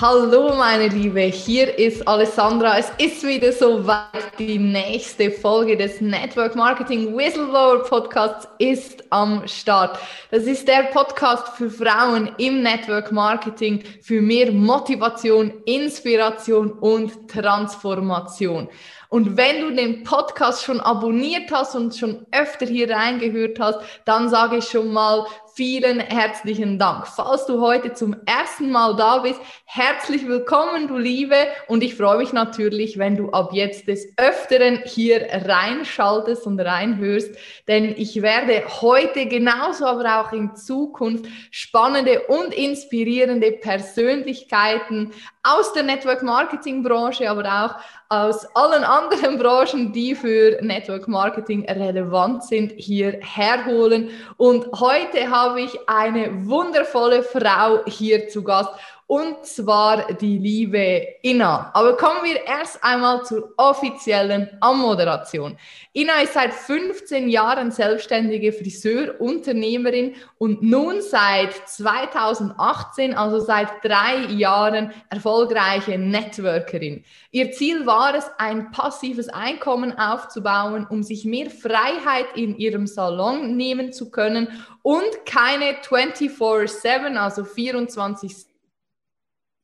Hallo meine Liebe, hier ist Alessandra. Es ist wieder soweit. Die nächste Folge des Network Marketing Whistleblower Podcasts ist am Start. Das ist der Podcast für Frauen im Network Marketing für mehr Motivation, Inspiration und Transformation. Und wenn du den Podcast schon abonniert hast und schon öfter hier reingehört hast, dann sage ich schon mal vielen herzlichen Dank. Falls du heute zum ersten Mal da bist, herzlich willkommen, du Liebe. Und ich freue mich natürlich, wenn du ab jetzt des Öfteren hier reinschaltest und reinhörst, denn ich werde heute genauso, aber auch in Zukunft spannende und inspirierende Persönlichkeiten aus der Network Marketing Branche, aber auch aus allen anderen Branchen, die für Network Marketing relevant sind, hier herholen. Und heute habe ich eine wundervolle Frau hier zu Gast und zwar die liebe Ina. Aber kommen wir erst einmal zur offiziellen Anmoderation. Ina ist seit 15 Jahren selbstständige Friseurunternehmerin und nun seit 2018, also seit drei Jahren, erfolgreiche Networkerin. Ihr Ziel war es, ein passives Einkommen aufzubauen, um sich mehr Freiheit in ihrem Salon nehmen zu können und keine 24-7, also 24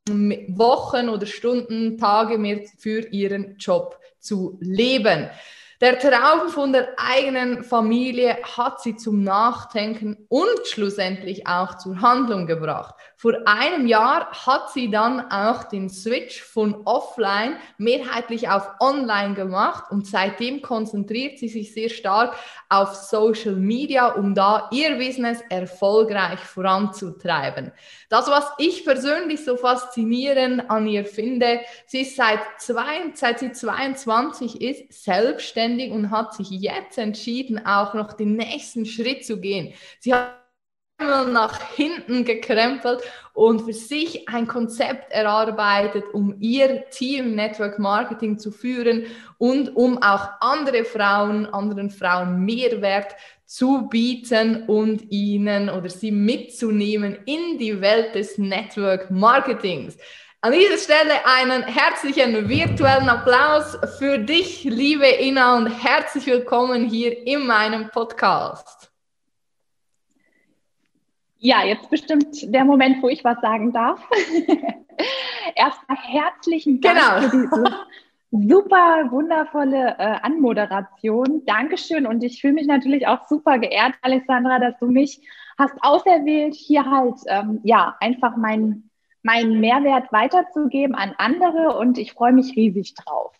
Wochen oder Stunden, Tage mehr für ihren Job zu leben. Der Traum von der eigenen Familie hat sie zum Nachdenken und schlussendlich auch zur Handlung gebracht. Vor einem Jahr hat sie dann auch den Switch von offline mehrheitlich auf online gemacht und seitdem konzentriert sie sich sehr stark auf Social Media, um da ihr Business erfolgreich voranzutreiben. Das, was ich persönlich so faszinierend an ihr finde, sie ist seit, zwei, seit sie 22 ist selbstständig und hat sich jetzt entschieden, auch noch den nächsten Schritt zu gehen. Sie hat nach hinten gekrempelt und für sich ein Konzept erarbeitet, um ihr Team Network Marketing zu führen und um auch andere Frauen, anderen Frauen Mehrwert zu bieten und ihnen oder sie mitzunehmen in die Welt des Network Marketings. An dieser Stelle einen herzlichen virtuellen Applaus für dich, liebe Ina, und herzlich willkommen hier in meinem Podcast. Ja, jetzt bestimmt der Moment, wo ich was sagen darf. Erstmal herzlichen Dank genau. für diese super wundervolle äh, Anmoderation. Dankeschön. Und ich fühle mich natürlich auch super geehrt, Alessandra, dass du mich hast auserwählt, hier halt ähm, ja einfach meinen meinen Mehrwert weiterzugeben an andere. Und ich freue mich riesig drauf.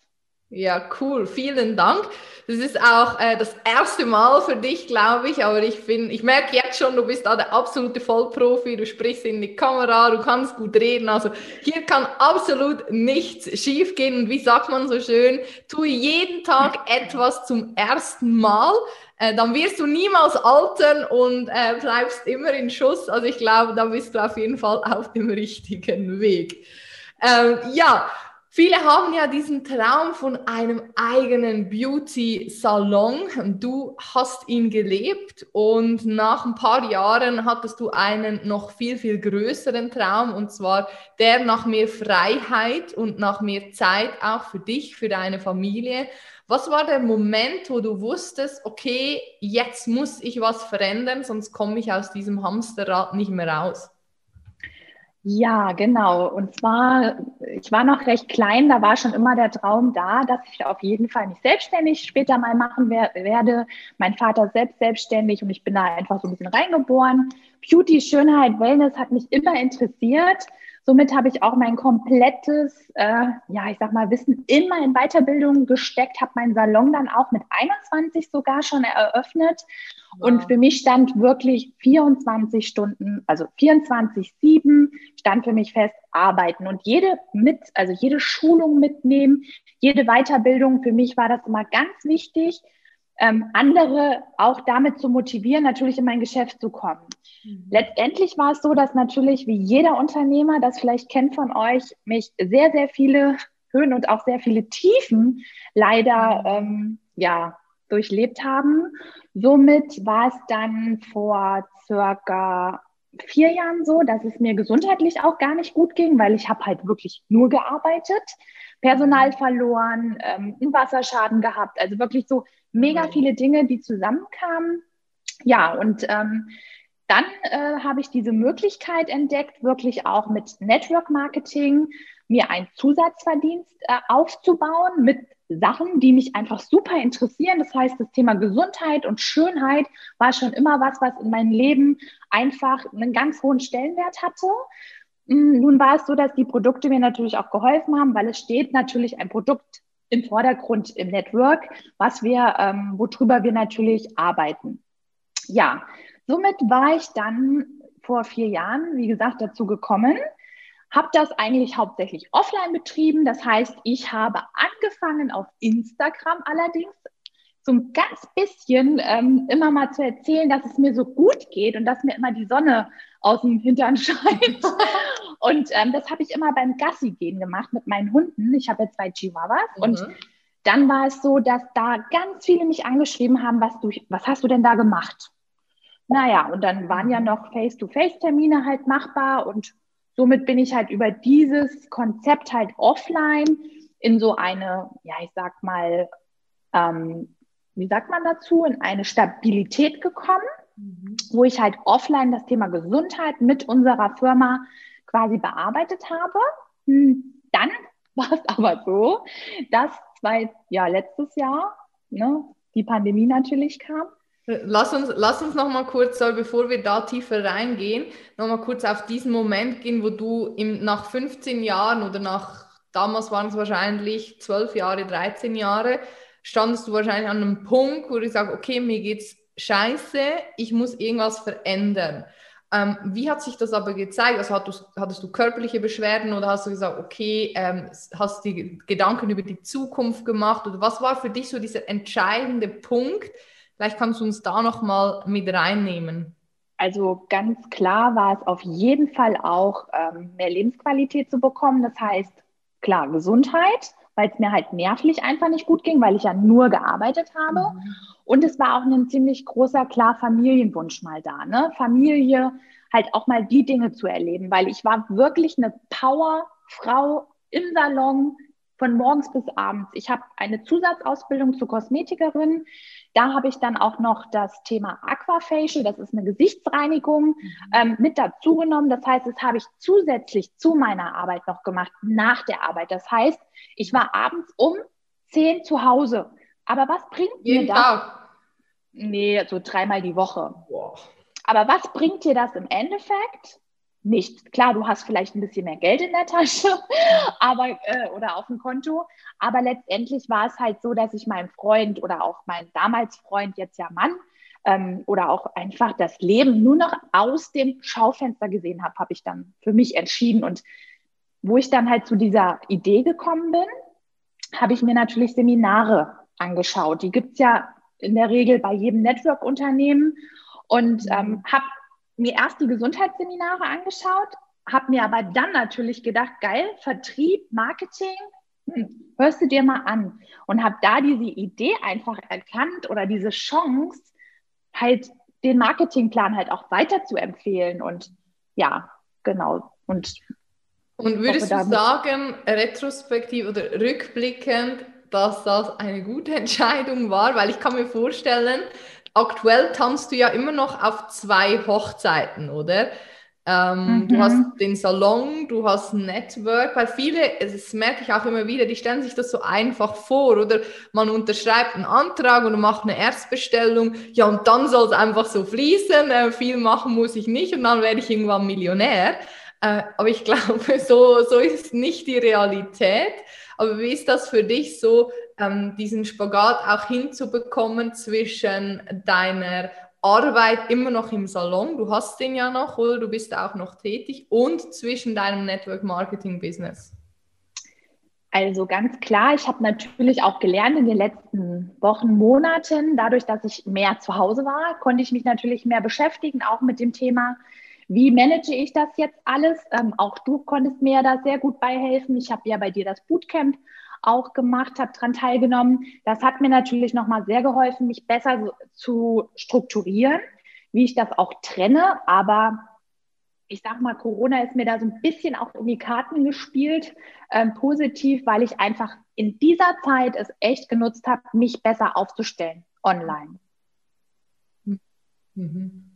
Ja, cool. Vielen Dank. Das ist auch äh, das erste Mal für dich, glaube ich. Aber ich bin, ich merke jetzt schon, du bist da der absolute Vollprofi. Du sprichst in die Kamera, du kannst gut reden. Also hier kann absolut nichts schiefgehen. Und wie sagt man so schön, tue jeden Tag etwas zum ersten Mal. Äh, dann wirst du niemals altern und äh, bleibst immer in Schuss. Also ich glaube, da bist du auf jeden Fall auf dem richtigen Weg. Ähm, ja, Viele haben ja diesen Traum von einem eigenen Beauty-Salon. Du hast ihn gelebt und nach ein paar Jahren hattest du einen noch viel, viel größeren Traum und zwar der nach mehr Freiheit und nach mehr Zeit auch für dich, für deine Familie. Was war der Moment, wo du wusstest, okay, jetzt muss ich was verändern, sonst komme ich aus diesem Hamsterrad nicht mehr raus? Ja, genau. Und zwar, ich war noch recht klein, da war schon immer der Traum da, dass ich auf jeden Fall mich selbstständig später mal machen wer werde. Mein Vater selbst selbstständig und ich bin da einfach so ein bisschen reingeboren. Beauty, Schönheit, Wellness hat mich immer interessiert. Somit habe ich auch mein komplettes, äh, ja, ich sag mal, Wissen immer in Weiterbildung gesteckt, habe meinen Salon dann auch mit 21 sogar schon eröffnet. Wow. Und für mich stand wirklich 24 Stunden, also 24-7 stand für mich fest, arbeiten und jede mit, also jede Schulung mitnehmen, jede Weiterbildung. Für mich war das immer ganz wichtig, ähm, andere auch damit zu motivieren, natürlich in mein Geschäft zu kommen. Mhm. Letztendlich war es so, dass natürlich wie jeder Unternehmer, das vielleicht kennt von euch, mich sehr, sehr viele Höhen und auch sehr viele Tiefen leider mhm. ähm, ja, durchlebt haben. Somit war es dann vor circa vier Jahren so, dass es mir gesundheitlich auch gar nicht gut ging, weil ich habe halt wirklich nur gearbeitet, Personal verloren, ähm, einen Wasserschaden gehabt, also wirklich so mega viele Dinge, die zusammenkamen. Ja, und ähm, dann äh, habe ich diese Möglichkeit entdeckt, wirklich auch mit Network Marketing mir einen Zusatzverdienst äh, aufzubauen mit Sachen, die mich einfach super interessieren. Das heißt, das Thema Gesundheit und Schönheit war schon immer was, was in meinem Leben einfach einen ganz hohen Stellenwert hatte. Mm, nun war es so, dass die Produkte mir natürlich auch geholfen haben, weil es steht natürlich ein Produkt im Vordergrund im Network, was wir, ähm, worüber wir natürlich arbeiten. Ja, somit war ich dann vor vier Jahren, wie gesagt, dazu gekommen, habe das eigentlich hauptsächlich offline betrieben. Das heißt, ich habe angefangen auf Instagram allerdings so ein ganz bisschen ähm, immer mal zu erzählen, dass es mir so gut geht und dass mir immer die Sonne aus dem Hintern scheint. und ähm, das habe ich immer beim Gassi gehen gemacht mit meinen Hunden. Ich habe ja zwei Chihuahuas mhm. und dann war es so, dass da ganz viele mich angeschrieben haben, was du, was hast du denn da gemacht? Naja, und dann waren ja noch Face-to-Face-Termine halt machbar und somit bin ich halt über dieses Konzept halt offline in so eine, ja, ich sag mal, ähm, wie sagt man dazu, in eine Stabilität gekommen, mhm. wo ich halt offline das Thema Gesundheit mit unserer Firma quasi bearbeitet habe. Hm, dann war es aber so, dass zwei, ja, letztes Jahr ne, die Pandemie natürlich kam Lass uns, lass uns noch mal kurz, bevor wir da tiefer reingehen, noch mal kurz auf diesen Moment gehen, wo du im, nach 15 Jahren oder nach, damals waren es wahrscheinlich 12 Jahre, 13 Jahre, standest du wahrscheinlich an einem Punkt, wo du sagst, okay, mir geht's scheiße, ich muss irgendwas verändern. Ähm, wie hat sich das aber gezeigt? Also hattest, hattest, du körperliche Beschwerden oder hast du gesagt, okay, ähm, hast du Gedanken über die Zukunft gemacht oder was war für dich so dieser entscheidende Punkt, Vielleicht kannst du uns da noch mal mit reinnehmen. Also ganz klar war es auf jeden Fall auch ähm, mehr Lebensqualität zu bekommen. Das heißt, klar, Gesundheit, weil es mir halt nervlich einfach nicht gut ging, weil ich ja nur gearbeitet habe. Mhm. Und es war auch ein ziemlich großer, klar, Familienwunsch mal da. Ne? Familie, halt auch mal die Dinge zu erleben, weil ich war wirklich eine Powerfrau im Salon von morgens bis abends. Ich habe eine Zusatzausbildung zur Kosmetikerin. Da habe ich dann auch noch das Thema Aquafacial, das ist eine Gesichtsreinigung, mhm. ähm, mit dazu genommen. Das heißt, das habe ich zusätzlich zu meiner Arbeit noch gemacht, nach der Arbeit. Das heißt, ich war abends um 10 zu Hause. Aber was bringt Jeden mir das? Tag. Nee, so dreimal die Woche. Wow. Aber was bringt dir das im Endeffekt? Nicht. Klar, du hast vielleicht ein bisschen mehr Geld in der Tasche, aber äh, oder auf dem Konto, aber letztendlich war es halt so, dass ich meinem Freund oder auch mein damals Freund, jetzt ja Mann, ähm, oder auch einfach das Leben nur noch aus dem Schaufenster gesehen habe, habe ich dann für mich entschieden. Und wo ich dann halt zu dieser Idee gekommen bin, habe ich mir natürlich Seminare angeschaut. Die gibt es ja in der Regel bei jedem Network-Unternehmen und ähm, habe mir erst die Gesundheitsseminare angeschaut, habe mir aber dann natürlich gedacht, geil, Vertrieb, Marketing, hm, hörst du dir mal an und habe da diese Idee einfach erkannt oder diese Chance, halt den Marketingplan halt auch weiter zu empfehlen und ja, genau. Und, und würdest hoffe, du sagen, retrospektiv oder rückblickend, dass das eine gute Entscheidung war? Weil ich kann mir vorstellen, aktuell tanzt du ja immer noch auf zwei Hochzeiten, oder? Ähm, mhm. Du hast den Salon, du hast Network, weil viele, das merke ich auch immer wieder, die stellen sich das so einfach vor oder man unterschreibt einen Antrag und macht eine Erstbestellung, ja und dann soll es einfach so fließen, äh, viel machen muss ich nicht und dann werde ich irgendwann Millionär. Äh, aber ich glaube, so, so ist nicht die Realität. Aber wie ist das für dich so, ähm, diesen Spagat auch hinzubekommen zwischen deiner Arbeit immer noch im Salon, du hast den ja noch oder du bist auch noch tätig und zwischen deinem Network Marketing Business? Also ganz klar, ich habe natürlich auch gelernt in den letzten Wochen, Monaten, dadurch, dass ich mehr zu Hause war, konnte ich mich natürlich mehr beschäftigen, auch mit dem Thema, wie manage ich das jetzt alles? Ähm, auch du konntest mir da sehr gut beihelfen. Ich habe ja bei dir das Bootcamp auch gemacht, habe daran teilgenommen. Das hat mir natürlich nochmal sehr geholfen, mich besser zu strukturieren, wie ich das auch trenne. Aber ich sag mal, Corona ist mir da so ein bisschen auch in die Karten gespielt, ähm, positiv, weil ich einfach in dieser Zeit es echt genutzt habe, mich besser aufzustellen online. Mhm.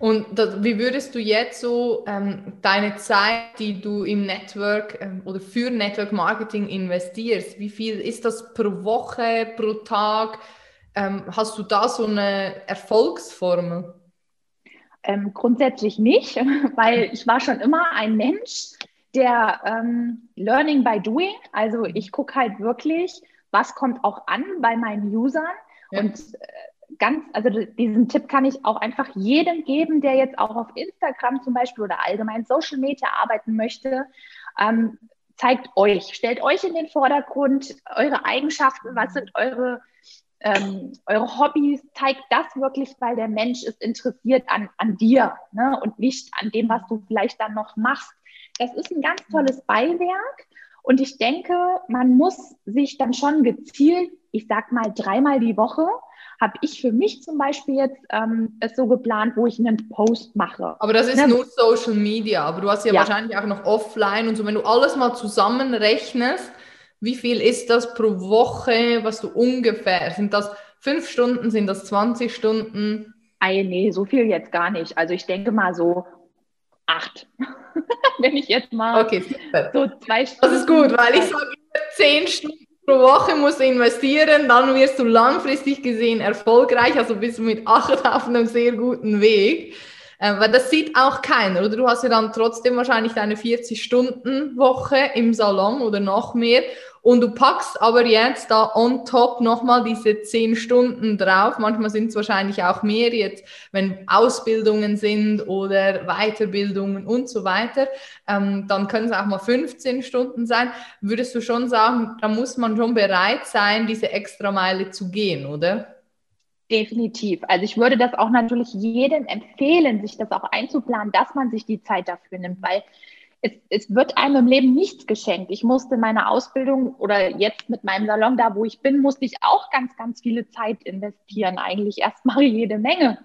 Und das, wie würdest du jetzt so ähm, deine Zeit, die du im Network ähm, oder für Network Marketing investierst, wie viel ist das pro Woche, pro Tag? Ähm, hast du da so eine Erfolgsformel? Ähm, grundsätzlich nicht, weil ich war schon immer ein Mensch, der ähm, Learning by Doing, also ich gucke halt wirklich, was kommt auch an bei meinen Usern ja. und äh, ganz, also diesen Tipp kann ich auch einfach jedem geben, der jetzt auch auf Instagram zum Beispiel oder allgemein Social Media arbeiten möchte. Ähm, zeigt euch, stellt euch in den Vordergrund, eure Eigenschaften, was sind eure ähm, eure Hobbys, zeigt das wirklich, weil der Mensch ist interessiert an, an dir ne? und nicht an dem, was du vielleicht dann noch machst. Das ist ein ganz tolles Beiwerk und ich denke, man muss sich dann schon gezielt, ich sag mal dreimal die Woche, habe ich für mich zum Beispiel jetzt ähm, es so geplant, wo ich einen Post mache. Aber das ist ne? nur Social Media, aber du hast ja, ja, wahrscheinlich auch noch offline und so. Wenn du alles mal zusammenrechnest, wie viel ist das pro Woche, was du ungefähr? Sind das fünf Stunden, sind das 20 Stunden? Ei, nee, so viel jetzt gar nicht. Also ich denke mal so acht. Wenn ich jetzt mal okay, so zwei Stunden. Das ist gut, weil ich sage zehn Stunden pro Woche musst du investieren, dann wirst du langfristig gesehen erfolgreich, also bist du mit acht auf einem sehr guten Weg. Äh, weil das sieht auch keiner, oder? Du hast ja dann trotzdem wahrscheinlich deine 40-Stunden-Woche im Salon oder noch mehr. Und du packst aber jetzt da on top nochmal diese 10 Stunden drauf. Manchmal sind es wahrscheinlich auch mehr jetzt, wenn Ausbildungen sind oder Weiterbildungen und so weiter. Ähm, dann können es auch mal 15 Stunden sein. Würdest du schon sagen, da muss man schon bereit sein, diese extra Meile zu gehen, oder? Definitiv. Also ich würde das auch natürlich jedem empfehlen, sich das auch einzuplanen, dass man sich die Zeit dafür nimmt, weil es, es wird einem im Leben nichts geschenkt. Ich musste meine Ausbildung oder jetzt mit meinem Salon da, wo ich bin, musste ich auch ganz, ganz viele Zeit investieren. Eigentlich erstmal jede Menge.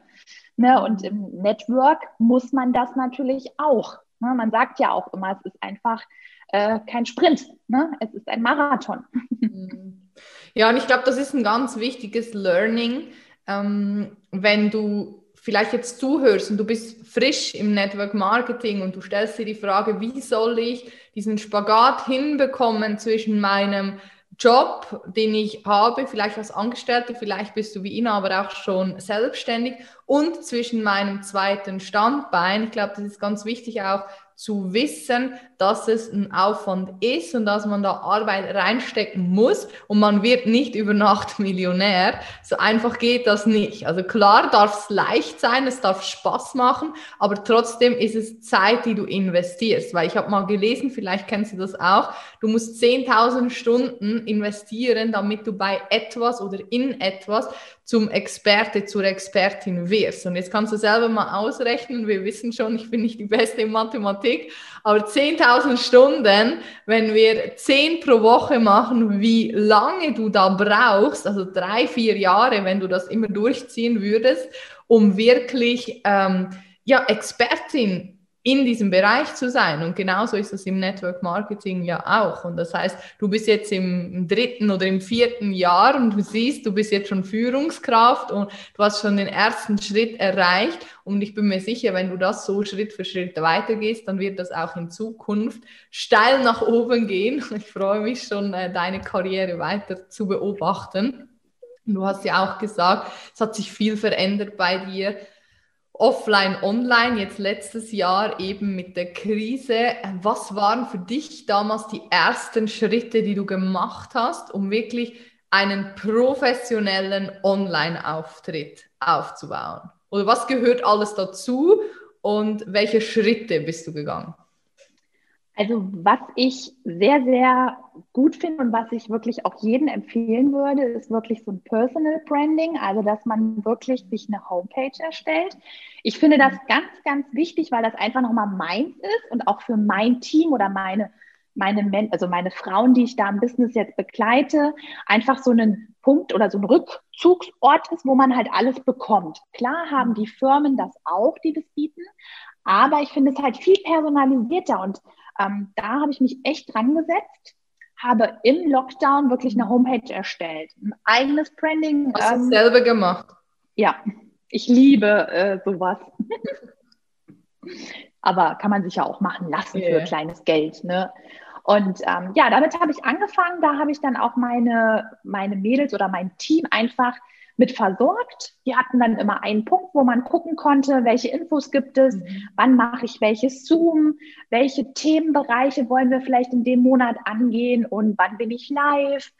Ne? Und im Network muss man das natürlich auch. Ne? Man sagt ja auch immer, es ist einfach äh, kein Sprint, ne? es ist ein Marathon. Ja, und ich glaube, das ist ein ganz wichtiges Learning ähm, wenn du vielleicht jetzt zuhörst und du bist frisch im Network Marketing und du stellst dir die Frage, wie soll ich diesen Spagat hinbekommen zwischen meinem Job, den ich habe, vielleicht als Angestellte, vielleicht bist du wie Ina, aber auch schon selbstständig und zwischen meinem zweiten Standbein. Ich glaube, das ist ganz wichtig auch zu wissen, dass es ein Aufwand ist und dass man da Arbeit reinstecken muss und man wird nicht über Nacht Millionär. So einfach geht das nicht. Also klar darf es leicht sein, es darf Spaß machen, aber trotzdem ist es Zeit, die du investierst. Weil ich habe mal gelesen, vielleicht kennst du das auch, du musst 10.000 Stunden investieren, damit du bei etwas oder in etwas zum Experte, zur Expertin wirst. Und jetzt kannst du selber mal ausrechnen, wir wissen schon, ich bin nicht die Beste in Mathematik, aber 10.000 Stunden, wenn wir 10 pro Woche machen, wie lange du da brauchst, also drei, vier Jahre, wenn du das immer durchziehen würdest, um wirklich ähm, ja, Expertin in diesem Bereich zu sein. Und genauso ist es im Network Marketing ja auch. Und das heißt, du bist jetzt im dritten oder im vierten Jahr und du siehst, du bist jetzt schon Führungskraft und du hast schon den ersten Schritt erreicht. Und ich bin mir sicher, wenn du das so Schritt für Schritt weitergehst, dann wird das auch in Zukunft steil nach oben gehen. Ich freue mich schon, äh, deine Karriere weiter zu beobachten. Du hast ja auch gesagt, es hat sich viel verändert bei dir offline, online, jetzt letztes Jahr eben mit der Krise. Was waren für dich damals die ersten Schritte, die du gemacht hast, um wirklich einen professionellen Online-Auftritt aufzubauen? Oder was gehört alles dazu und welche Schritte bist du gegangen? Also was ich sehr, sehr gut finde und was ich wirklich auch jedem empfehlen würde, ist wirklich so ein Personal Branding, also dass man wirklich sich eine Homepage erstellt. Ich finde das ganz, ganz wichtig, weil das einfach nochmal meins ist und auch für mein Team oder meine, meine, also meine Frauen, die ich da im Business jetzt begleite, einfach so einen Punkt oder so ein Rückzugsort ist, wo man halt alles bekommt. Klar haben die Firmen das auch, die das bieten, Aber ich finde es halt viel personalisierter und ähm, da habe ich mich echt dran gesetzt, habe im Lockdown wirklich eine Homepage erstellt, ein eigenes Branding. Hast du ähm, selber gemacht? Ja, ich liebe äh, sowas. Aber kann man sich ja auch machen lassen yeah. für kleines Geld. Ne? Und ähm, ja, damit habe ich angefangen. Da habe ich dann auch meine, meine Mädels oder mein Team einfach mit versorgt. Die hatten dann immer einen Punkt, wo man gucken konnte, welche Infos gibt es, mhm. wann mache ich welches Zoom, welche Themenbereiche wollen wir vielleicht in dem Monat angehen und wann bin ich live.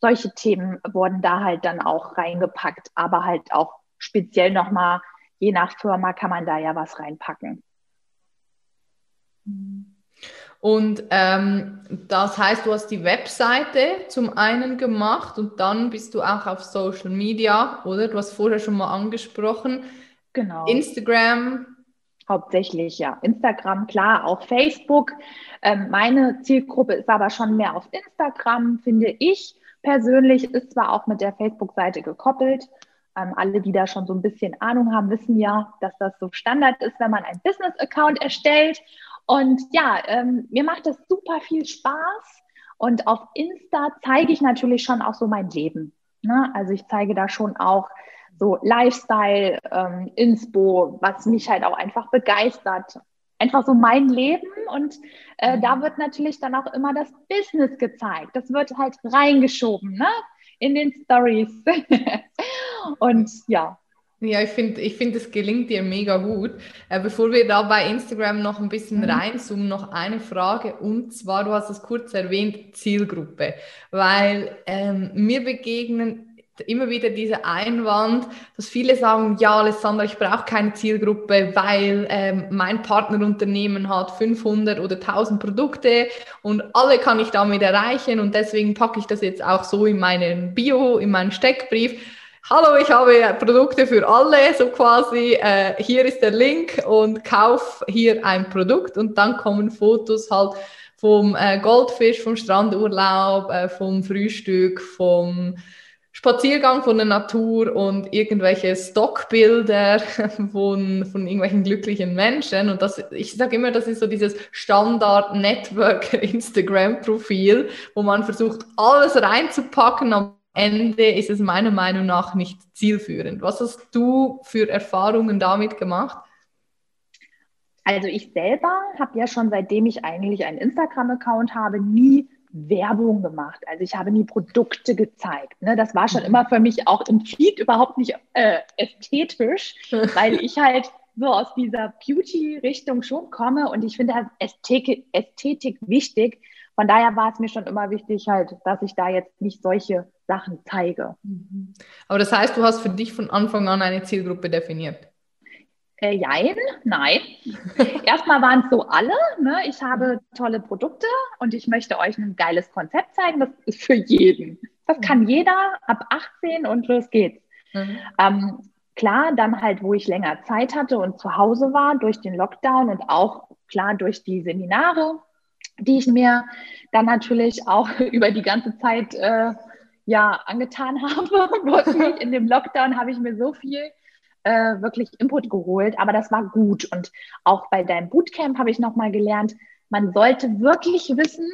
Solche Themen wurden da halt dann auch reingepackt, aber halt auch speziell nochmal, je nach Firma kann man da ja was reinpacken. Und ähm, das heißt, du hast die Webseite zum einen gemacht und dann bist du auch auf Social Media, oder? Du hast vorher schon mal angesprochen. Genau. Instagram. Hauptsächlich, ja. Instagram, klar, auch Facebook. Ähm, meine Zielgruppe ist aber schon mehr auf Instagram, finde ich. Persönlich ist zwar auch mit der Facebook-Seite gekoppelt. Ähm, alle, die da schon so ein bisschen Ahnung haben, wissen ja, dass das so Standard ist, wenn man einen Business-Account erstellt. Und ja, ähm, mir macht das super viel Spaß. Und auf Insta zeige ich natürlich schon auch so mein Leben. Ne? Also ich zeige da schon auch so Lifestyle, ähm, Inspo, was mich halt auch einfach begeistert. Einfach so mein Leben und äh, da wird natürlich dann auch immer das Business gezeigt. Das wird halt reingeschoben ne? in den Stories. und ja, ja, ich finde, ich find, es gelingt dir mega gut. Äh, bevor wir da bei Instagram noch ein bisschen mhm. reinzoomen, noch eine Frage. Und zwar, du hast es kurz erwähnt, Zielgruppe. Weil ähm, mir begegnen immer wieder dieser Einwand, dass viele sagen, ja, Alessandra, ich brauche keine Zielgruppe, weil ähm, mein Partnerunternehmen hat 500 oder 1000 Produkte und alle kann ich damit erreichen und deswegen packe ich das jetzt auch so in meinen Bio, in meinen Steckbrief hallo, ich habe Produkte für alle, so quasi, äh, hier ist der Link und kauf hier ein Produkt und dann kommen Fotos halt vom äh, Goldfisch, vom Strandurlaub, äh, vom Frühstück, vom Spaziergang von der Natur und irgendwelche Stockbilder von, von irgendwelchen glücklichen Menschen. Und das, ich sage immer, das ist so dieses Standard-Network-Instagram-Profil, wo man versucht, alles reinzupacken, Ende ist es meiner Meinung nach nicht zielführend. Was hast du für Erfahrungen damit gemacht? Also ich selber habe ja schon seitdem ich eigentlich einen Instagram-Account habe, nie Werbung gemacht. Also ich habe nie Produkte gezeigt. Ne? Das war schon immer für mich auch im Feed überhaupt nicht äh, ästhetisch, weil ich halt so aus dieser Beauty-Richtung schon komme und ich finde Ästhetik, Ästhetik wichtig. Von daher war es mir schon immer wichtig, halt, dass ich da jetzt nicht solche Sachen zeige. Mhm. Aber das heißt, du hast für dich von Anfang an eine Zielgruppe definiert? Äh, jein, nein. Erstmal waren es so alle. Ne? Ich habe tolle Produkte und ich möchte euch ein geiles Konzept zeigen. Das ist für jeden. Das kann jeder ab 18 und los geht's. Mhm. Ähm, klar, dann halt, wo ich länger Zeit hatte und zu Hause war durch den Lockdown und auch klar durch die Seminare, die ich mir dann natürlich auch über die ganze Zeit äh, ja angetan habe. in dem Lockdown habe ich mir so viel äh, wirklich Input geholt, aber das war gut. Und auch bei deinem Bootcamp habe ich nochmal gelernt, man sollte wirklich wissen,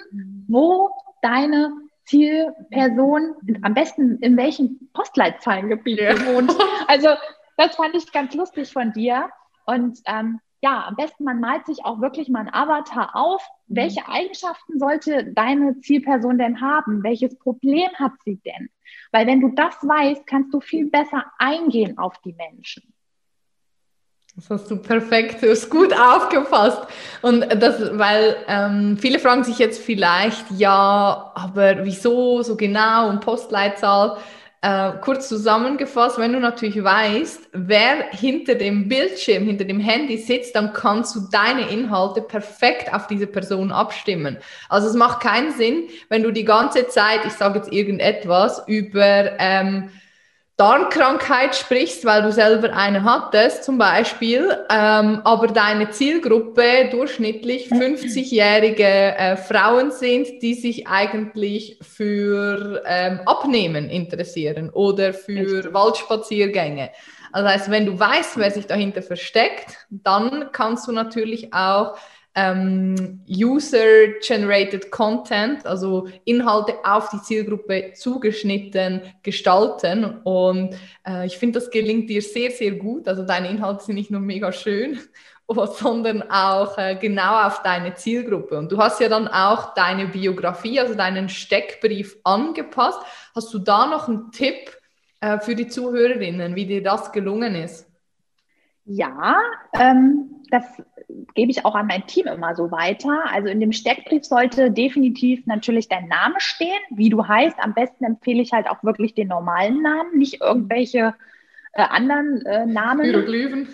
wo deine Zielperson am besten in welchem Postleitzahlengebiet wohnt. Also das fand ich ganz lustig von dir. Und ähm, ja, am besten man malt sich auch wirklich mal ein Avatar auf. Mhm. Welche Eigenschaften sollte deine Zielperson denn haben? Welches Problem hat sie denn? Weil wenn du das weißt, kannst du viel besser eingehen auf die Menschen. Das hast du perfekt, du hast gut aufgefasst. Und das, weil ähm, viele fragen sich jetzt vielleicht, ja, aber wieso so genau und Postleitzahl? Äh, kurz zusammengefasst, wenn du natürlich weißt, wer hinter dem Bildschirm, hinter dem Handy sitzt, dann kannst du deine Inhalte perfekt auf diese Person abstimmen. Also es macht keinen Sinn, wenn du die ganze Zeit, ich sage jetzt irgendetwas, über ähm, Darmkrankheit sprichst, weil du selber eine hattest zum Beispiel, ähm, aber deine Zielgruppe durchschnittlich 50-jährige äh, Frauen sind, die sich eigentlich für ähm, Abnehmen interessieren oder für Richtig. Waldspaziergänge. Also heißt, wenn du weißt, wer sich dahinter versteckt, dann kannst du natürlich auch ähm, User-Generated Content, also Inhalte auf die Zielgruppe zugeschnitten gestalten. Und äh, ich finde, das gelingt dir sehr, sehr gut. Also deine Inhalte sind nicht nur mega schön, sondern auch äh, genau auf deine Zielgruppe. Und du hast ja dann auch deine Biografie, also deinen Steckbrief angepasst. Hast du da noch einen Tipp äh, für die Zuhörerinnen, wie dir das gelungen ist? Ja, ähm, das gebe ich auch an mein Team immer so weiter. Also in dem Steckbrief sollte definitiv natürlich dein Name stehen, wie du heißt. Am besten empfehle ich halt auch wirklich den normalen Namen, nicht irgendwelche äh, anderen äh, Namen. Hieroglyphen.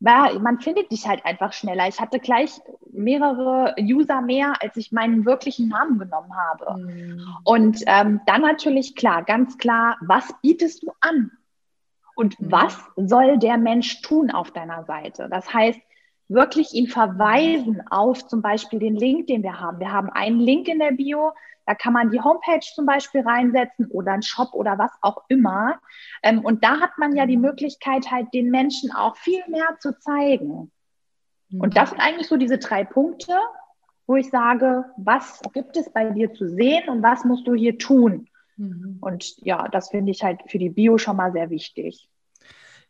Ja, man findet dich halt einfach schneller. Ich hatte gleich mehrere User mehr, als ich meinen wirklichen Namen genommen habe. Mhm. Und ähm, dann natürlich klar, ganz klar, was bietest du an? Und mhm. was soll der Mensch tun auf deiner Seite? Das heißt, wirklich ihn verweisen auf zum Beispiel den Link, den wir haben. Wir haben einen Link in der Bio, da kann man die Homepage zum Beispiel reinsetzen oder einen Shop oder was auch immer. Ähm, und da hat man ja die Möglichkeit, halt den Menschen auch viel mehr zu zeigen. Und das sind eigentlich so diese drei Punkte, wo ich sage, was gibt es bei dir zu sehen und was musst du hier tun? Mhm. Und ja, das finde ich halt für die Bio schon mal sehr wichtig.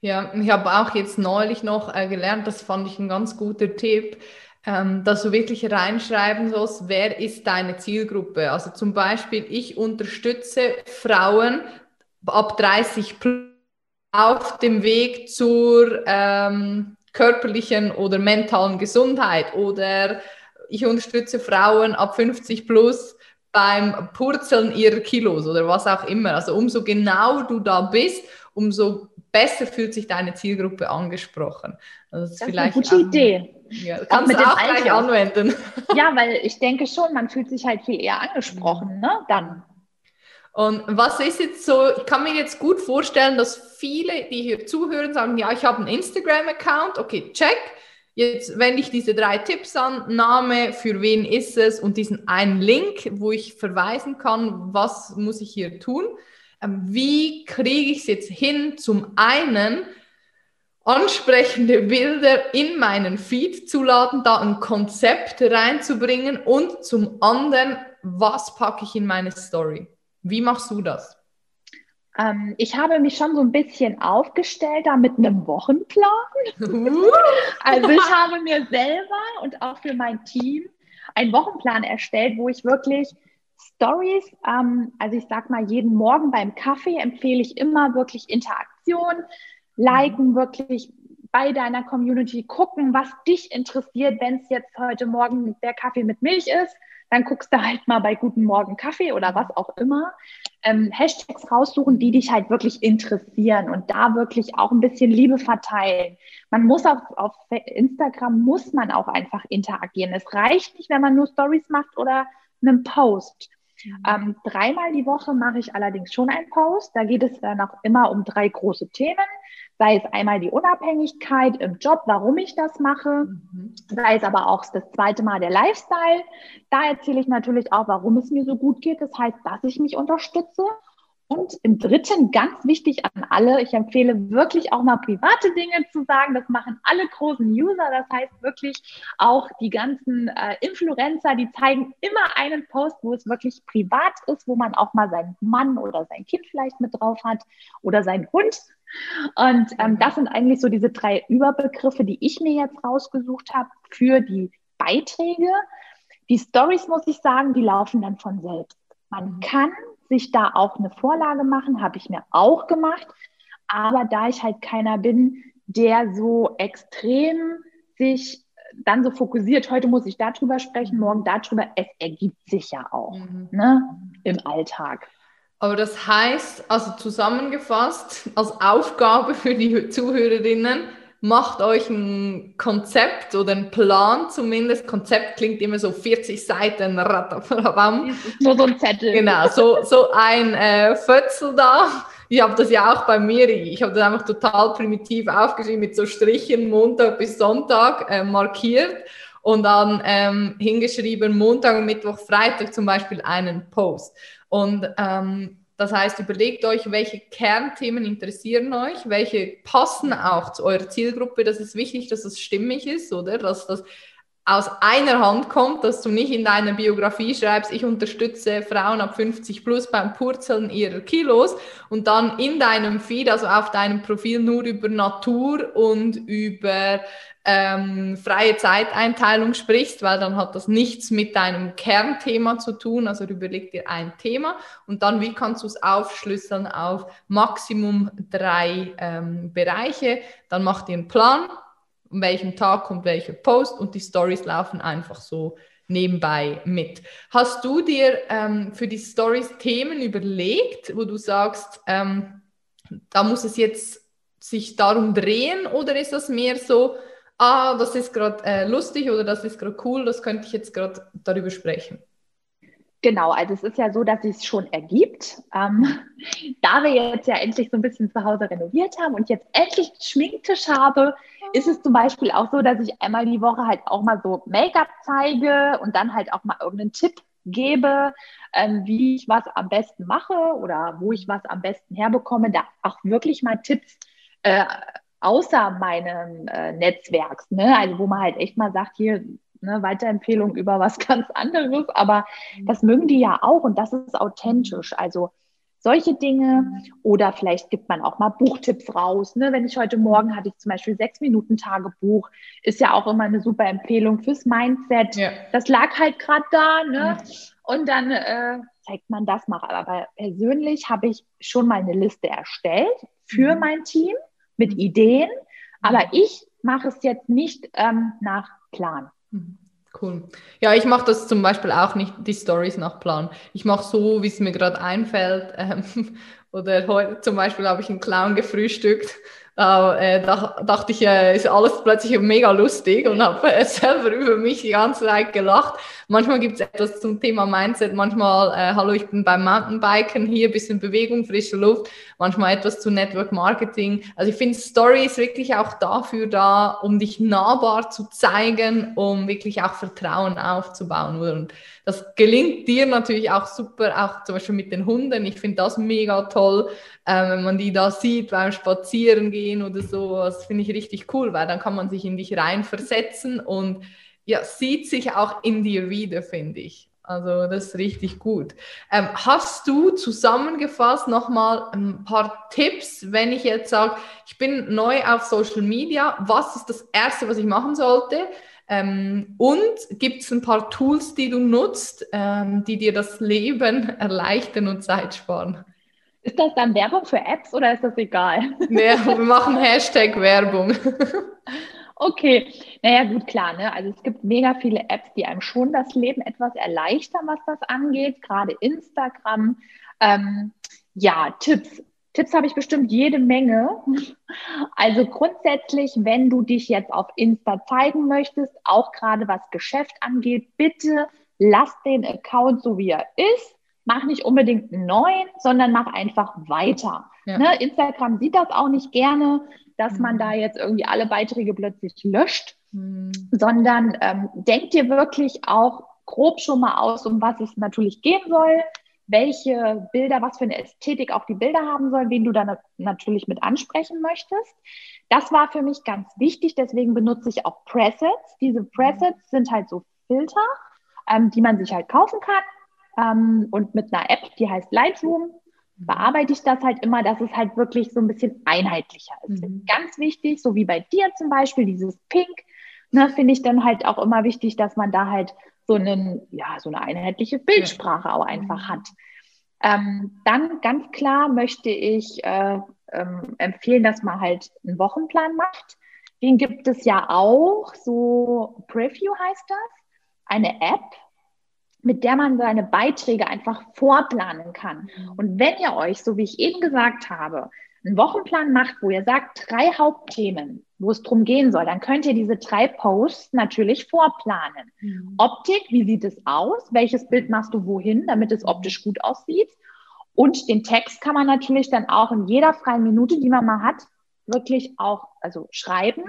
Ja, ich habe auch jetzt neulich noch äh, gelernt, das fand ich ein ganz guter Tipp, ähm, dass du wirklich reinschreiben sollst, wer ist deine Zielgruppe. Also zum Beispiel, ich unterstütze Frauen ab 30 plus auf dem Weg zur ähm, körperlichen oder mentalen Gesundheit oder ich unterstütze Frauen ab 50 plus beim Purzeln ihrer Kilos oder was auch immer. Also umso genau du da bist, umso besser fühlt sich deine Zielgruppe angesprochen. Also das, ist das vielleicht ist eine gute Idee. Ja, kannst du auch gleich anwenden. Ja, weil ich denke schon, man fühlt sich halt viel eher angesprochen, ne? Dann. Und was ist jetzt so, ich kann mir jetzt gut vorstellen, dass viele, die hier zuhören, sagen, ja, ich habe einen Instagram-Account, okay, check. Jetzt wende ich diese drei Tipps an, Name, für wen ist es und diesen einen Link, wo ich verweisen kann, was muss ich hier tun. Ähm, wie kriege ich es jetzt hin, zum einen ansprechende Bilder in meinen Feed zu laden, da ein Konzept reinzubringen und zum anderen, was packe ich in meine Story? Wie machst du das? Ähm, ich habe mich schon so ein bisschen aufgestellt da mit einem Wochenplan. Uh. also ich habe mir selber und auch für mein Team einen Wochenplan erstellt, wo ich wirklich Stories, ähm, also ich sag mal, jeden Morgen beim Kaffee empfehle ich immer wirklich Interaktion, liken, wirklich bei deiner Community gucken, was dich interessiert, wenn es jetzt heute Morgen der Kaffee mit Milch ist. Dann guckst du halt mal bei Guten Morgen Kaffee oder was auch immer. Ähm, Hashtags raussuchen, die dich halt wirklich interessieren und da wirklich auch ein bisschen Liebe verteilen. Man muss auf, auf Instagram muss man auch einfach interagieren. Es reicht nicht, wenn man nur Stories macht oder einen Post. Ähm, dreimal die Woche mache ich allerdings schon einen Post. Da geht es dann auch immer um drei große Themen. Sei es einmal die Unabhängigkeit im Job, warum ich das mache. Mhm. Sei es aber auch das zweite Mal der Lifestyle. Da erzähle ich natürlich auch, warum es mir so gut geht. Das heißt, dass ich mich unterstütze. Und im dritten, ganz wichtig an alle, ich empfehle wirklich auch mal private Dinge zu sagen. Das machen alle großen User. Das heißt wirklich auch die ganzen äh, Influencer, die zeigen immer einen Post, wo es wirklich privat ist, wo man auch mal seinen Mann oder sein Kind vielleicht mit drauf hat oder seinen Hund. Und ähm, das sind eigentlich so diese drei Überbegriffe, die ich mir jetzt rausgesucht habe für die Beiträge. Die Stories, muss ich sagen, die laufen dann von selbst. Man mhm. kann sich da auch eine Vorlage machen, habe ich mir auch gemacht. Aber da ich halt keiner bin, der so extrem sich dann so fokussiert, heute muss ich darüber sprechen, morgen darüber, es ergibt sich ja auch mhm. ne, im Alltag. Aber das heißt, also zusammengefasst, als Aufgabe für die Zuhörerinnen, macht euch ein Konzept oder ein Plan zumindest. Konzept klingt immer so 40 Seiten. Nur so ein Zettel. Genau, so, so ein äh, Fötzel da. Ich habe das ja auch bei mir, ich habe das einfach total primitiv aufgeschrieben mit so Strichen Montag bis Sonntag äh, markiert und dann ähm, hingeschrieben Montag, Mittwoch, Freitag zum Beispiel einen Post. Und ähm, das heißt, überlegt euch, welche Kernthemen interessieren euch, welche passen auch zu eurer Zielgruppe. Das ist wichtig, dass es stimmig ist, oder? Dass das aus einer Hand kommt, dass du nicht in deiner Biografie schreibst, ich unterstütze Frauen ab 50 plus beim Purzeln ihrer Kilos und dann in deinem Feed, also auf deinem Profil nur über Natur und über ähm, freie Zeiteinteilung sprichst, weil dann hat das nichts mit deinem Kernthema zu tun. Also überleg dir ein Thema und dann, wie kannst du es aufschlüsseln auf Maximum drei ähm, Bereiche. Dann mach dir einen Plan, an welchem Tag kommt welcher Post und die Stories laufen einfach so nebenbei mit. Hast du dir ähm, für die Stories Themen überlegt, wo du sagst, ähm, da muss es jetzt sich darum drehen oder ist das mehr so, ah, das ist gerade äh, lustig oder das ist gerade cool, das könnte ich jetzt gerade darüber sprechen? Genau, also es ist ja so, dass es schon ergibt. Ähm, da wir jetzt ja endlich so ein bisschen zu Hause renoviert haben und jetzt endlich Schminktisch habe, ist es zum Beispiel auch so, dass ich einmal die Woche halt auch mal so Make-up zeige und dann halt auch mal irgendeinen Tipp gebe, ähm, wie ich was am besten mache oder wo ich was am besten herbekomme, da auch wirklich mal Tipps äh, außer meinem äh, Netzwerks, ne? also wo man halt echt mal sagt, hier ne, Weiterempfehlung über was ganz anderes, aber das mögen die ja auch und das ist authentisch. Also solche Dinge oder vielleicht gibt man auch mal Buchtipps raus. Ne? Wenn ich heute Morgen hatte ich zum Beispiel sechs Minuten Tagebuch, ist ja auch immer eine super Empfehlung fürs Mindset. Ja. Das lag halt gerade da, ne? Und dann äh, zeigt man das mal. Aber persönlich habe ich schon mal eine Liste erstellt für mhm. mein Team mit mhm. Ideen, aber mhm. ich mache es jetzt nicht ähm, nach Plan. Mhm. Cool. Ja, ich mache das zum Beispiel auch nicht, die Stories nach Plan. Ich mache so, wie es mir gerade einfällt. Ähm, oder heute zum Beispiel habe ich einen Clown gefrühstückt äh, da dachte ich, äh, ist alles plötzlich mega lustig und habe äh, selber über mich die ganze Zeit gelacht. Manchmal gibt es etwas zum Thema Mindset, manchmal, äh, hallo, ich bin beim Mountainbiken, hier bisschen Bewegung, frische Luft, manchmal etwas zu Network Marketing. Also ich finde, Story ist wirklich auch dafür da, um dich nahbar zu zeigen, um wirklich auch Vertrauen aufzubauen. Und das gelingt dir natürlich auch super, auch zum Beispiel mit den Hunden. Ich finde das mega toll, äh, wenn man die da sieht beim Spazierengehen oder so. Das finde ich richtig cool, weil dann kann man sich in dich reinversetzen und ja, sieht sich auch in dir wieder, finde ich. Also das ist richtig gut. Ähm, hast du zusammengefasst nochmal ein paar Tipps, wenn ich jetzt sage, ich bin neu auf Social Media, was ist das Erste, was ich machen sollte? Ähm, und gibt es ein paar Tools, die du nutzt, ähm, die dir das Leben erleichtern und Zeit sparen? Ist das dann Werbung für Apps oder ist das egal? Nee, wir machen Hashtag Werbung. Okay, naja, gut, klar. Ne? Also es gibt mega viele Apps, die einem schon das Leben etwas erleichtern, was das angeht, gerade Instagram. Ähm, ja, Tipps. Tipps habe ich bestimmt jede Menge. Also grundsätzlich, wenn du dich jetzt auf Insta zeigen möchtest, auch gerade was Geschäft angeht, bitte lass den Account so wie er ist. Mach nicht unbedingt einen neuen, sondern mach einfach weiter. Ja. Ne? Instagram sieht das auch nicht gerne, dass mhm. man da jetzt irgendwie alle Beiträge plötzlich löscht, mhm. sondern ähm, denk dir wirklich auch grob schon mal aus, um was es natürlich gehen soll welche Bilder, was für eine Ästhetik auch die Bilder haben sollen, wen du dann natürlich mit ansprechen möchtest. Das war für mich ganz wichtig, deswegen benutze ich auch Presets. Diese Presets sind halt so Filter, ähm, die man sich halt kaufen kann. Ähm, und mit einer App, die heißt Lightroom, bearbeite ich das halt immer, dass es halt wirklich so ein bisschen einheitlicher ist. Mhm. Ganz wichtig, so wie bei dir zum Beispiel, dieses Pink, ne, finde ich dann halt auch immer wichtig, dass man da halt so, einen, ja, so eine einheitliche Bildsprache auch einfach mhm. hat. Ähm, dann ganz klar möchte ich äh, ähm, empfehlen, dass man halt einen Wochenplan macht. Den gibt es ja auch, so Preview heißt das, eine App, mit der man seine Beiträge einfach vorplanen kann. Mhm. Und wenn ihr euch, so wie ich eben gesagt habe, einen Wochenplan macht, wo ihr sagt, drei Hauptthemen, wo es drum gehen soll, dann könnt ihr diese drei Posts natürlich vorplanen. Mhm. Optik, wie sieht es aus? Welches Bild machst du wohin, damit es optisch gut aussieht? Und den Text kann man natürlich dann auch in jeder freien Minute, die man mal hat, wirklich auch also schreiben.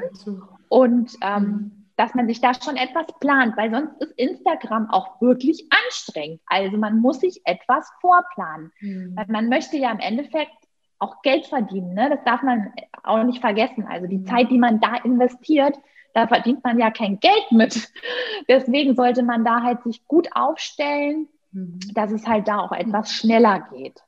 Und ähm, mhm. dass man sich da schon etwas plant, weil sonst ist Instagram auch wirklich anstrengend. Also man muss sich etwas vorplanen. Mhm. Weil man möchte ja im Endeffekt auch Geld verdienen. Ne? Das darf man auch nicht vergessen. Also die mhm. Zeit, die man da investiert, da verdient man ja kein Geld mit. Deswegen sollte man da halt sich gut aufstellen, mhm. dass es halt da auch etwas schneller geht.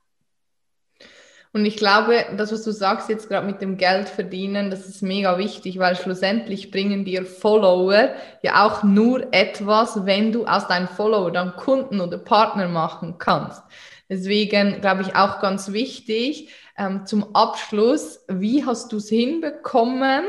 Und ich glaube, das, was du sagst jetzt gerade mit dem Geld verdienen, das ist mega wichtig, weil schlussendlich bringen dir Follower ja auch nur etwas, wenn du aus deinen Follower dann Kunden oder Partner machen kannst. Deswegen glaube ich auch ganz wichtig, ähm, zum Abschluss, wie hast du es hinbekommen,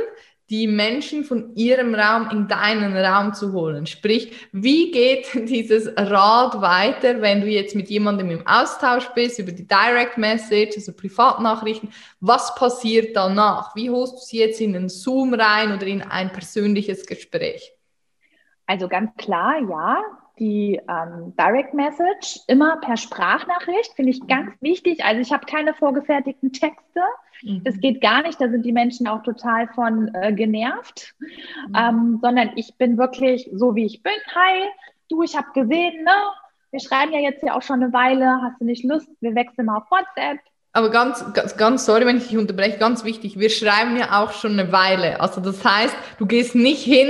die Menschen von ihrem Raum in deinen Raum zu holen. Sprich, wie geht dieses Rad weiter, wenn du jetzt mit jemandem im Austausch bist über die Direct Message, also Privatnachrichten? Was passiert danach? Wie holst du sie jetzt in den Zoom rein oder in ein persönliches Gespräch? Also ganz klar, ja die ähm, Direct Message immer per Sprachnachricht, finde ich ganz wichtig. Also ich habe keine vorgefertigten Texte. Mhm. Das geht gar nicht, da sind die Menschen auch total von äh, genervt, mhm. ähm, sondern ich bin wirklich so, wie ich bin. Hi, du, ich habe gesehen, ne? Wir schreiben ja jetzt ja auch schon eine Weile, hast du nicht Lust? Wir wechseln mal auf WhatsApp. Aber ganz, ganz, ganz, sorry, wenn ich dich unterbreche, ganz wichtig, wir schreiben ja auch schon eine Weile. Also das heißt, du gehst nicht hin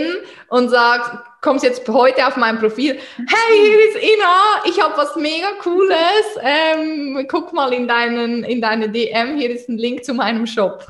und sagst, kommst jetzt heute auf mein Profil, hey, hier ist Ina, ich habe was mega Cooles, ähm, guck mal in, deinen, in deine DM, hier ist ein Link zu meinem Shop.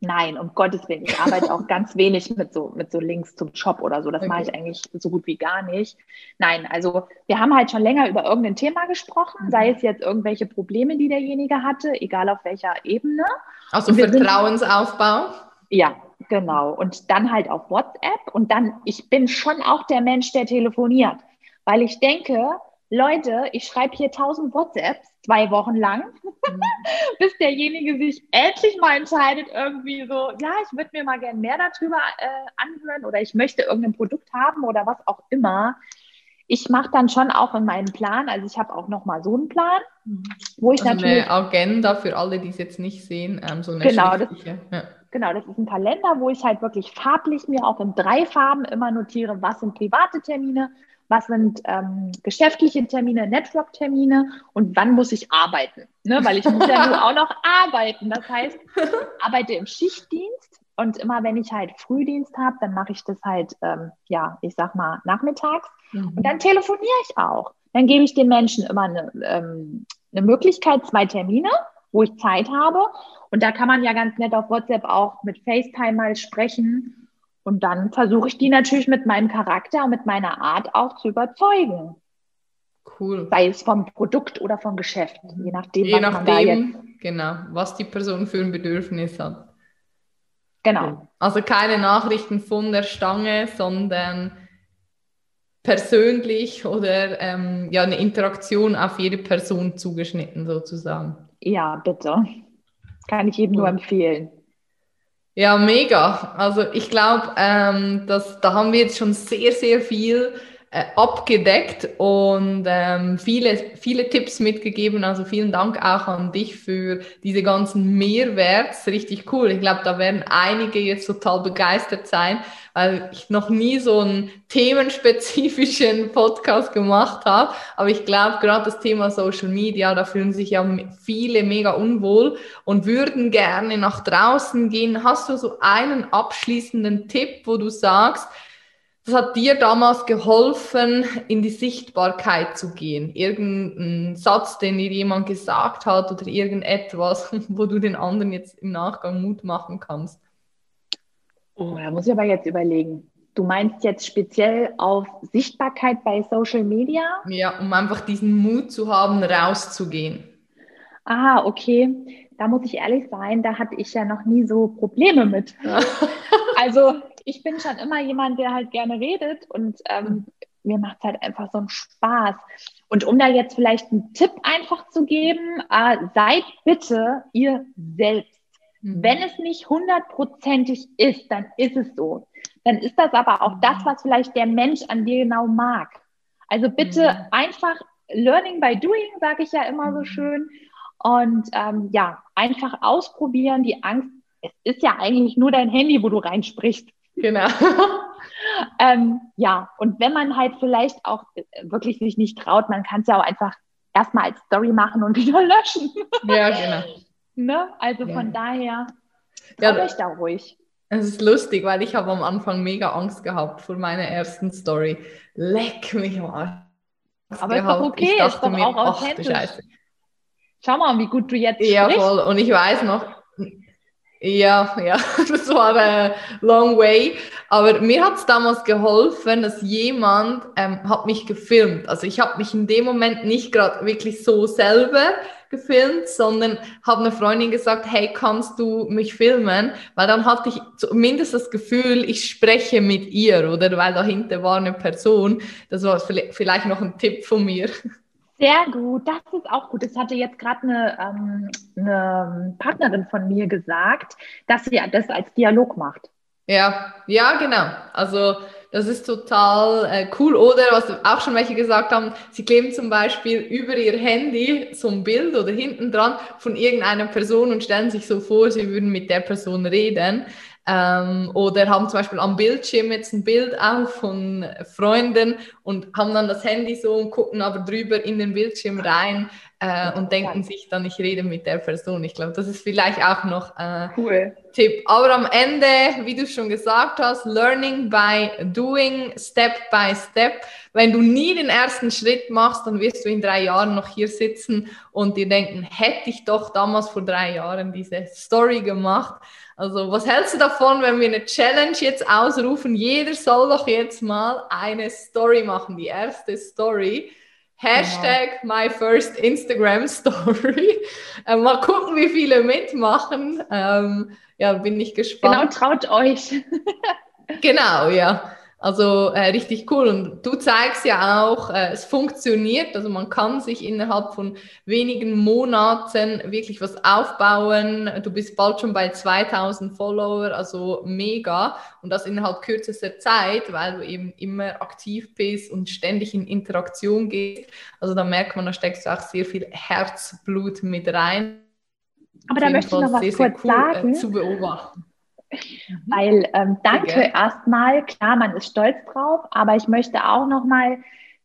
Nein, um Gottes Willen. Ich arbeite auch ganz wenig mit so, mit so Links zum Shop oder so. Das okay. mache ich eigentlich so gut wie gar nicht. Nein, also wir haben halt schon länger über irgendein Thema gesprochen, mhm. sei es jetzt irgendwelche Probleme, die derjenige hatte, egal auf welcher Ebene. Also Vertrauensaufbau? Sind, ja, genau. Und dann halt auf WhatsApp. Und dann, ich bin schon auch der Mensch, der telefoniert. Weil ich denke, Leute, ich schreibe hier tausend WhatsApps zwei Wochen lang, mhm. bis derjenige sich endlich mal entscheidet, irgendwie so, ja, ich würde mir mal gerne mehr darüber äh, anhören oder ich möchte irgendein Produkt haben oder was auch immer. Ich mache dann schon auch in meinen Plan, also ich habe auch noch mal so einen Plan, mhm. wo ich also natürlich... Eine Agenda für alle, die es jetzt nicht sehen, ähm, so eine genau, das, ja. Genau, das ist ein Kalender, wo ich halt wirklich farblich mir auch in drei Farben immer notiere, was sind private Termine, was sind ähm, geschäftliche Termine, Network-Termine und wann muss ich arbeiten. Ne? Weil ich muss ja nur auch noch arbeiten. Das heißt, ich arbeite im Schichtdienst und immer wenn ich halt Frühdienst habe, dann mache ich das halt, ähm, ja, ich sag mal, nachmittags. Mhm. Und dann telefoniere ich auch. Dann gebe ich den Menschen immer eine, ähm, eine Möglichkeit, zwei Termine, wo ich Zeit habe. Und da kann man ja ganz nett auf WhatsApp auch mit FaceTime mal sprechen und dann versuche ich die natürlich mit meinem Charakter und mit meiner Art auch zu überzeugen. Cool. Sei es vom Produkt oder vom Geschäft, je nachdem, je was nachdem, man da jetzt... Genau, was die Person für ein Bedürfnis hat. Genau. Also keine Nachrichten von der Stange, sondern persönlich oder ähm, ja, eine Interaktion auf jede Person zugeschnitten sozusagen. Ja, bitte. Kann ich jedem cool. nur empfehlen. Ja, mega. Also ich glaube, ähm, dass da haben wir jetzt schon sehr, sehr viel äh, abgedeckt und ähm, viele, viele Tipps mitgegeben. Also vielen Dank auch an dich für diese ganzen Mehrwerts. Richtig cool. Ich glaube, da werden einige jetzt total begeistert sein, weil ich noch nie so einen themenspezifischen Podcast gemacht habe. Aber ich glaube, gerade das Thema Social Media, da fühlen sich ja viele mega unwohl und würden gerne nach draußen gehen. Hast du so einen abschließenden Tipp, wo du sagst, das hat dir damals geholfen, in die Sichtbarkeit zu gehen? Irgendein Satz, den dir jemand gesagt hat oder irgendetwas, wo du den anderen jetzt im Nachgang Mut machen kannst? Oh, da muss ich aber jetzt überlegen. Du meinst jetzt speziell auf Sichtbarkeit bei Social Media? Ja, um einfach diesen Mut zu haben, rauszugehen. Ah, okay. Da muss ich ehrlich sein, da hatte ich ja noch nie so Probleme mit. also ich bin schon immer jemand, der halt gerne redet und ähm, mir macht es halt einfach so einen Spaß. Und um da jetzt vielleicht einen Tipp einfach zu geben, äh, seid bitte ihr selbst. Mhm. Wenn es nicht hundertprozentig ist, dann ist es so. Dann ist das aber auch das, was vielleicht der Mensch an dir genau mag. Also bitte mhm. einfach Learning by Doing, sage ich ja immer so mhm. schön. Und ähm, ja, einfach ausprobieren, die Angst. Es ist ja eigentlich nur dein Handy, wo du reinsprichst. Genau. ähm, ja, und wenn man halt vielleicht auch wirklich sich nicht traut, man kann es ja auch einfach erstmal als Story machen und wieder löschen. Ja, genau. ne? Also ja. von daher, ja, euch da ruhig. Es ist lustig, weil ich habe am Anfang mega Angst gehabt vor meiner ersten Story. Leck mich mal. Aber gehabt. ist doch okay, ist doch mir, auch authentisch. Schau mal, wie gut du jetzt ja, sprichst. Ja, voll. Und ich weiß noch, ja, ja, das war ein long way. Aber mir hat es damals geholfen, dass jemand ähm, hat mich gefilmt. Also ich habe mich in dem Moment nicht gerade wirklich so selber gefilmt, sondern habe eine Freundin gesagt, hey, kannst du mich filmen? Weil dann hatte ich zumindest das Gefühl, ich spreche mit ihr, oder? Weil dahinter war eine Person. Das war vielleicht noch ein Tipp von mir. Sehr gut, das ist auch gut. Das hatte jetzt gerade eine, ähm, eine Partnerin von mir gesagt, dass sie das als Dialog macht. Ja, ja, genau. Also das ist total äh, cool. Oder was auch schon welche gesagt haben, sie kleben zum Beispiel über ihr Handy so ein Bild oder hinten dran von irgendeiner Person und stellen sich so vor, sie würden mit der Person reden. Ähm, oder haben zum Beispiel am Bildschirm jetzt ein Bild auf von Freunden und haben dann das Handy so und gucken aber drüber in den Bildschirm rein äh, und denken sich dann, ich rede mit der Person. Ich glaube, das ist vielleicht auch noch ein äh, cool. Tipp. Aber am Ende, wie du schon gesagt hast, Learning by Doing, Step by Step. Wenn du nie den ersten Schritt machst, dann wirst du in drei Jahren noch hier sitzen und dir denken, hätte ich doch damals vor drei Jahren diese Story gemacht. Also, was hältst du davon, wenn wir eine Challenge jetzt ausrufen? Jeder soll doch jetzt mal eine Story machen, die erste Story. Hashtag genau. my first Instagram Story. Äh, mal gucken, wie viele mitmachen. Ähm, ja, bin ich gespannt. Genau, traut euch. genau, ja. Also äh, richtig cool. Und du zeigst ja auch, äh, es funktioniert. Also man kann sich innerhalb von wenigen Monaten wirklich was aufbauen. Du bist bald schon bei 2000 Follower, also mega. Und das innerhalb kürzester Zeit, weil du eben immer aktiv bist und ständig in Interaktion gehst. Also da merkt man, da steckst du auch sehr viel Herzblut mit rein. Aber da möchte ich noch was sehr, kurz sehr cool, äh, sagen. Äh, zu beobachten. Mhm. Weil ähm, danke ja. erstmal, klar, man ist stolz drauf, aber ich möchte auch nochmal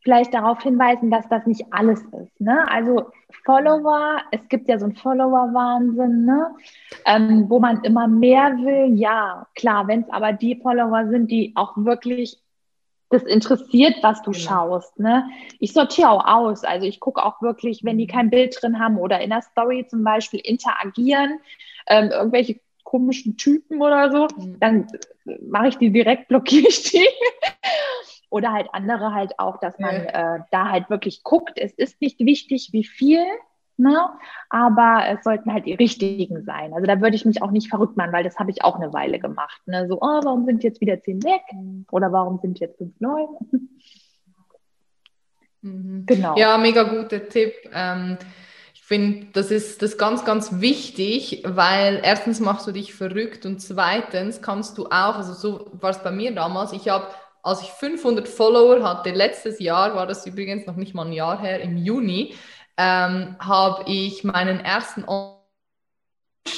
vielleicht darauf hinweisen, dass das nicht alles ist. Ne? Also Follower, es gibt ja so einen Follower-Wahnsinn, ne? Ähm, wo man immer mehr will. Ja, klar, wenn es aber die Follower sind, die auch wirklich das interessiert, was du genau. schaust. Ne? Ich sortiere auch aus. Also ich gucke auch wirklich, wenn die mhm. kein Bild drin haben oder in der Story zum Beispiel interagieren, ähm, irgendwelche komischen Typen oder so, mhm. dann mache ich die direkt, blockiere ich die. oder halt andere halt auch, dass man äh, da halt wirklich guckt. Es ist nicht wichtig, wie viel, ne? aber es sollten halt die richtigen sein. Also da würde ich mich auch nicht verrückt machen, weil das habe ich auch eine Weile gemacht. Ne? So, oh, warum sind jetzt wieder zehn weg? Oder warum sind jetzt fünf neu? Mhm. Genau. Ja, mega guter Tipp. Ähm, finde, das ist das ganz, ganz wichtig, weil erstens machst du dich verrückt und zweitens kannst du auch, also so war es bei mir damals, ich habe, als ich 500 Follower hatte, letztes Jahr, war das übrigens noch nicht mal ein Jahr her, im Juni, ähm, habe ich meinen ersten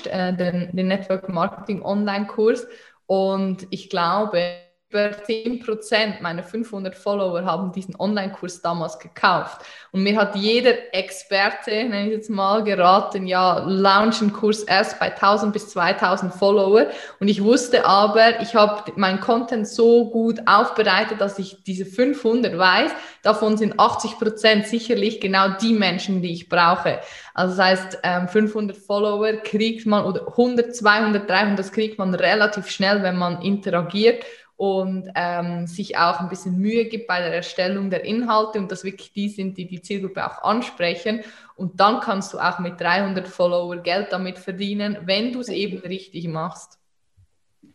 äh, den, den Network Marketing Online-Kurs und ich glaube, über 10% meiner 500 Follower haben diesen Online-Kurs damals gekauft. Und mir hat jeder Experte, nenne ich jetzt mal, geraten, ja, launch einen Kurs erst bei 1000 bis 2000 Follower. Und ich wusste aber, ich habe meinen Content so gut aufbereitet, dass ich diese 500 weiß, davon sind 80% sicherlich genau die Menschen, die ich brauche. Also das heißt, 500 ähm, Follower kriegt man oder 100, 200, 300, das kriegt man relativ schnell, wenn man interagiert und ähm, sich auch ein bisschen Mühe gibt bei der Erstellung der Inhalte und dass wirklich die sind, die die Zielgruppe auch ansprechen. Und dann kannst du auch mit 300 Follower Geld damit verdienen, wenn du es eben richtig machst.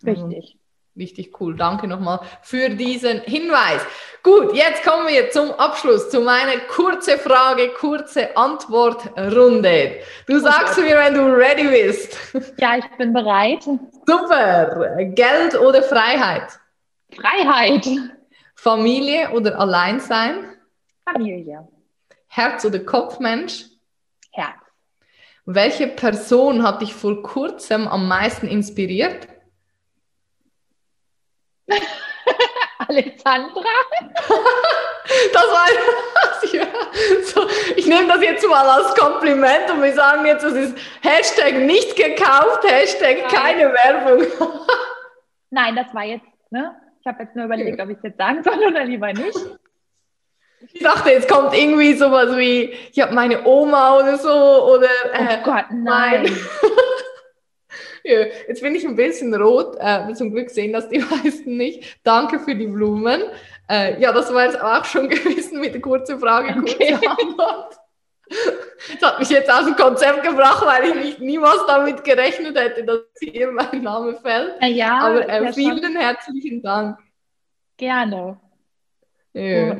Richtig. Richtig cool. Danke nochmal für diesen Hinweis. Gut, jetzt kommen wir zum Abschluss, zu meiner kurze Frage, kurze Antwortrunde. Du sagst mir, wenn du ready bist. Ja, ich bin bereit. Super. Geld oder Freiheit? Freiheit. Familie oder Alleinsein? Familie. Herz oder Kopfmensch? Herz. Welche Person hat dich vor kurzem am meisten inspiriert? Alessandra. Das war so, ich nehme das jetzt mal als Kompliment und wir sagen jetzt, das ist Hashtag nicht gekauft, Hashtag Nein. keine Werbung. Nein, das war jetzt, ne? Ich habe jetzt nur überlegt, ob ich es jetzt sagen soll oder lieber nicht. Ich dachte, jetzt kommt irgendwie sowas wie, ich habe meine Oma oder so oder. Äh, oh Gott, nein. ja, jetzt bin ich ein bisschen rot. Äh, zum Glück sehen das die meisten nicht. Danke für die Blumen. Äh, ja, das war jetzt auch schon gewesen mit der kurzen Frage, okay. kurze Antwort. Das hat mich jetzt aus dem Konzept gebracht, weil ich nicht, niemals damit gerechnet hätte, dass hier mein Name fällt. Ja, Aber äh, vielen herzlichen Dank. Gerne. Ja,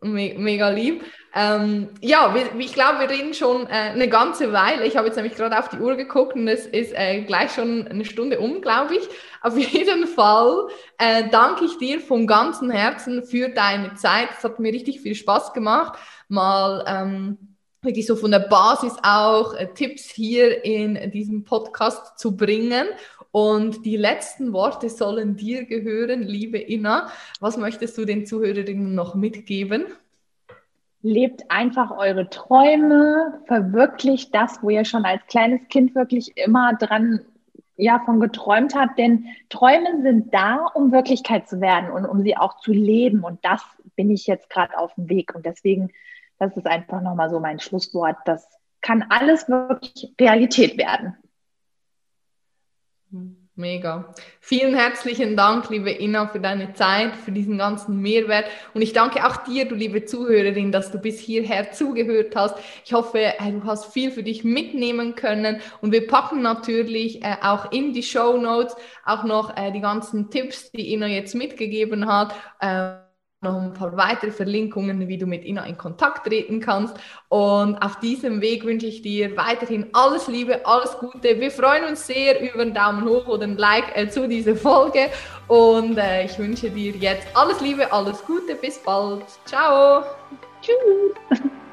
me mega lieb. Ähm, ja, wir, ich glaube, wir reden schon äh, eine ganze Weile. Ich habe jetzt nämlich gerade auf die Uhr geguckt und es ist äh, gleich schon eine Stunde um, glaube ich. Auf jeden Fall äh, danke ich dir von ganzem Herzen für deine Zeit. Es hat mir richtig viel Spaß gemacht, mal ähm, wirklich so von der Basis auch äh, Tipps hier in diesem Podcast zu bringen. Und die letzten Worte sollen dir gehören, liebe Inna. Was möchtest du den Zuhörerinnen noch mitgeben? lebt einfach eure Träume, verwirklicht das, wo ihr schon als kleines Kind wirklich immer dran ja, von geträumt habt. Denn Träume sind da, um Wirklichkeit zu werden und um sie auch zu leben. Und das bin ich jetzt gerade auf dem Weg. Und deswegen, das ist einfach nochmal so mein Schlusswort. Das kann alles wirklich Realität werden. Mega. Vielen herzlichen Dank, liebe Inna, für deine Zeit, für diesen ganzen Mehrwert. Und ich danke auch dir, du liebe Zuhörerin, dass du bis hierher zugehört hast. Ich hoffe, äh, du hast viel für dich mitnehmen können. Und wir packen natürlich äh, auch in die Show Notes auch noch äh, die ganzen Tipps, die Inna jetzt mitgegeben hat. Noch ein paar weitere Verlinkungen, wie du mit Ina in Kontakt treten kannst. Und auf diesem Weg wünsche ich dir weiterhin alles Liebe, alles Gute. Wir freuen uns sehr über einen Daumen hoch oder ein Like äh, zu dieser Folge. Und äh, ich wünsche dir jetzt alles Liebe, alles Gute. Bis bald. Ciao. Tschüss.